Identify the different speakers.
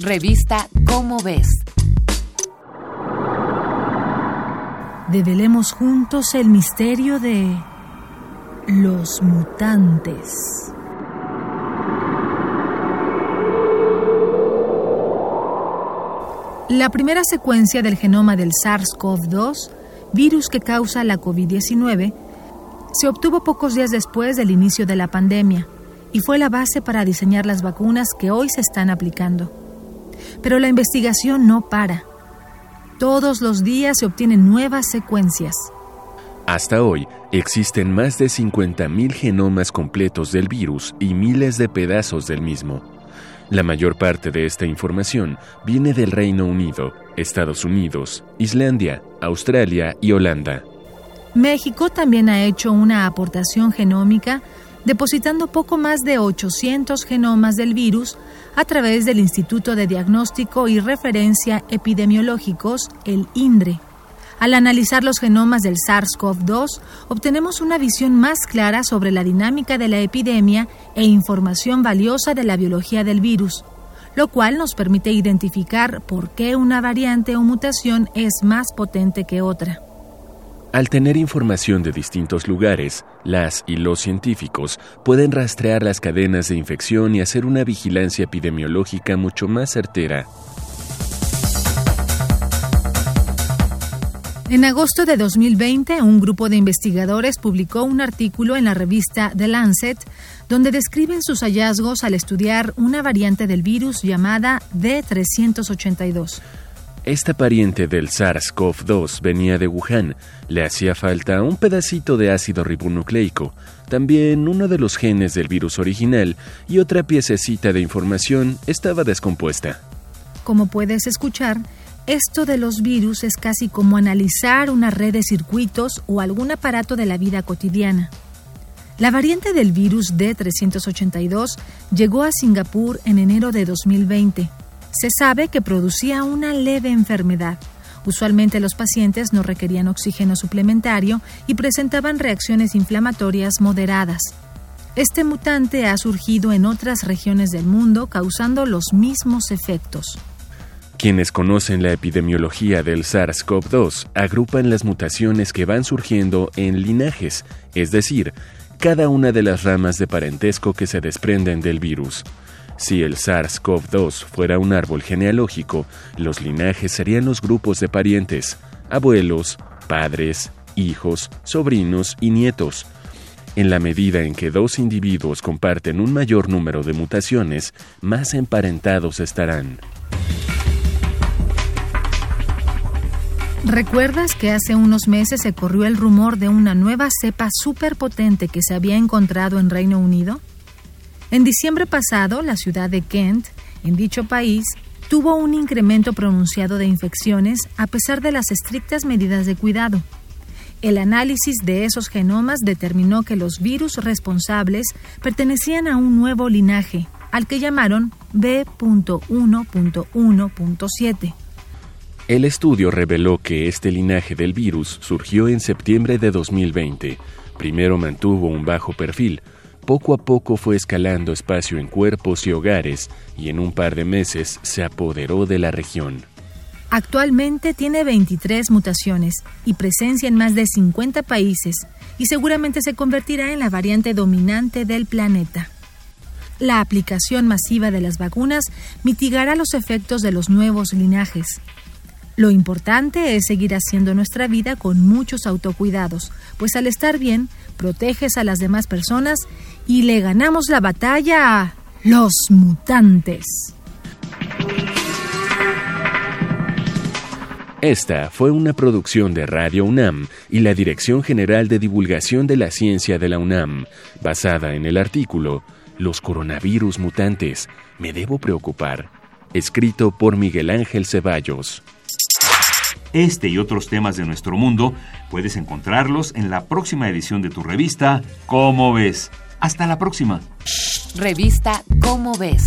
Speaker 1: Revista Cómo ves.
Speaker 2: Develemos juntos el misterio de los mutantes. La primera secuencia del genoma del SARS-CoV-2, virus que causa la COVID-19, se obtuvo pocos días después del inicio de la pandemia y fue la base para diseñar las vacunas que hoy se están aplicando. Pero la investigación no para. Todos los días se obtienen nuevas secuencias.
Speaker 3: Hasta hoy existen más de 50.000 genomas completos del virus y miles de pedazos del mismo. La mayor parte de esta información viene del Reino Unido, Estados Unidos, Islandia, Australia y Holanda.
Speaker 2: México también ha hecho una aportación genómica depositando poco más de 800 genomas del virus a través del Instituto de Diagnóstico y Referencia Epidemiológicos, el INDRE. Al analizar los genomas del SARS-CoV-2, obtenemos una visión más clara sobre la dinámica de la epidemia e información valiosa de la biología del virus, lo cual nos permite identificar por qué una variante o mutación es más potente que otra.
Speaker 3: Al tener información de distintos lugares, las y los científicos pueden rastrear las cadenas de infección y hacer una vigilancia epidemiológica mucho más certera.
Speaker 2: En agosto de 2020, un grupo de investigadores publicó un artículo en la revista The Lancet donde describen sus hallazgos al estudiar una variante del virus llamada D382.
Speaker 3: Esta pariente del SARS-CoV-2 venía de Wuhan. Le hacía falta un pedacito de ácido ribonucleico, también uno de los genes del virus original y otra piececita de información estaba descompuesta.
Speaker 2: Como puedes escuchar, esto de los virus es casi como analizar una red de circuitos o algún aparato de la vida cotidiana. La variante del virus D382 llegó a Singapur en enero de 2020. Se sabe que producía una leve enfermedad. Usualmente los pacientes no requerían oxígeno suplementario y presentaban reacciones inflamatorias moderadas. Este mutante ha surgido en otras regiones del mundo causando los mismos efectos.
Speaker 3: Quienes conocen la epidemiología del SARS-CoV-2 agrupan las mutaciones que van surgiendo en linajes, es decir, cada una de las ramas de parentesco que se desprenden del virus. Si el SARS-CoV-2 fuera un árbol genealógico, los linajes serían los grupos de parientes, abuelos, padres, hijos, sobrinos y nietos. En la medida en que dos individuos comparten un mayor número de mutaciones, más emparentados estarán.
Speaker 2: ¿Recuerdas que hace unos meses se corrió el rumor de una nueva cepa superpotente que se había encontrado en Reino Unido? En diciembre pasado, la ciudad de Kent, en dicho país, tuvo un incremento pronunciado de infecciones a pesar de las estrictas medidas de cuidado. El análisis de esos genomas determinó que los virus responsables pertenecían a un nuevo linaje, al que llamaron B.1.1.7.
Speaker 3: El estudio reveló que este linaje del virus surgió en septiembre de 2020. Primero mantuvo un bajo perfil, poco a poco fue escalando espacio en cuerpos y hogares y en un par de meses se apoderó de la región.
Speaker 2: Actualmente tiene 23 mutaciones y presencia en más de 50 países y seguramente se convertirá en la variante dominante del planeta. La aplicación masiva de las vacunas mitigará los efectos de los nuevos linajes. Lo importante es seguir haciendo nuestra vida con muchos autocuidados, pues al estar bien, proteges a las demás personas y le ganamos la batalla a los mutantes.
Speaker 3: Esta fue una producción de Radio UNAM y la Dirección General de Divulgación de la Ciencia de la UNAM, basada en el artículo Los coronavirus mutantes, ¿me debo preocupar? Escrito por Miguel Ángel Ceballos.
Speaker 4: Este y otros temas de nuestro mundo puedes encontrarlos en la próxima edición de tu revista Cómo ves. Hasta la próxima.
Speaker 1: Revista Cómo ves.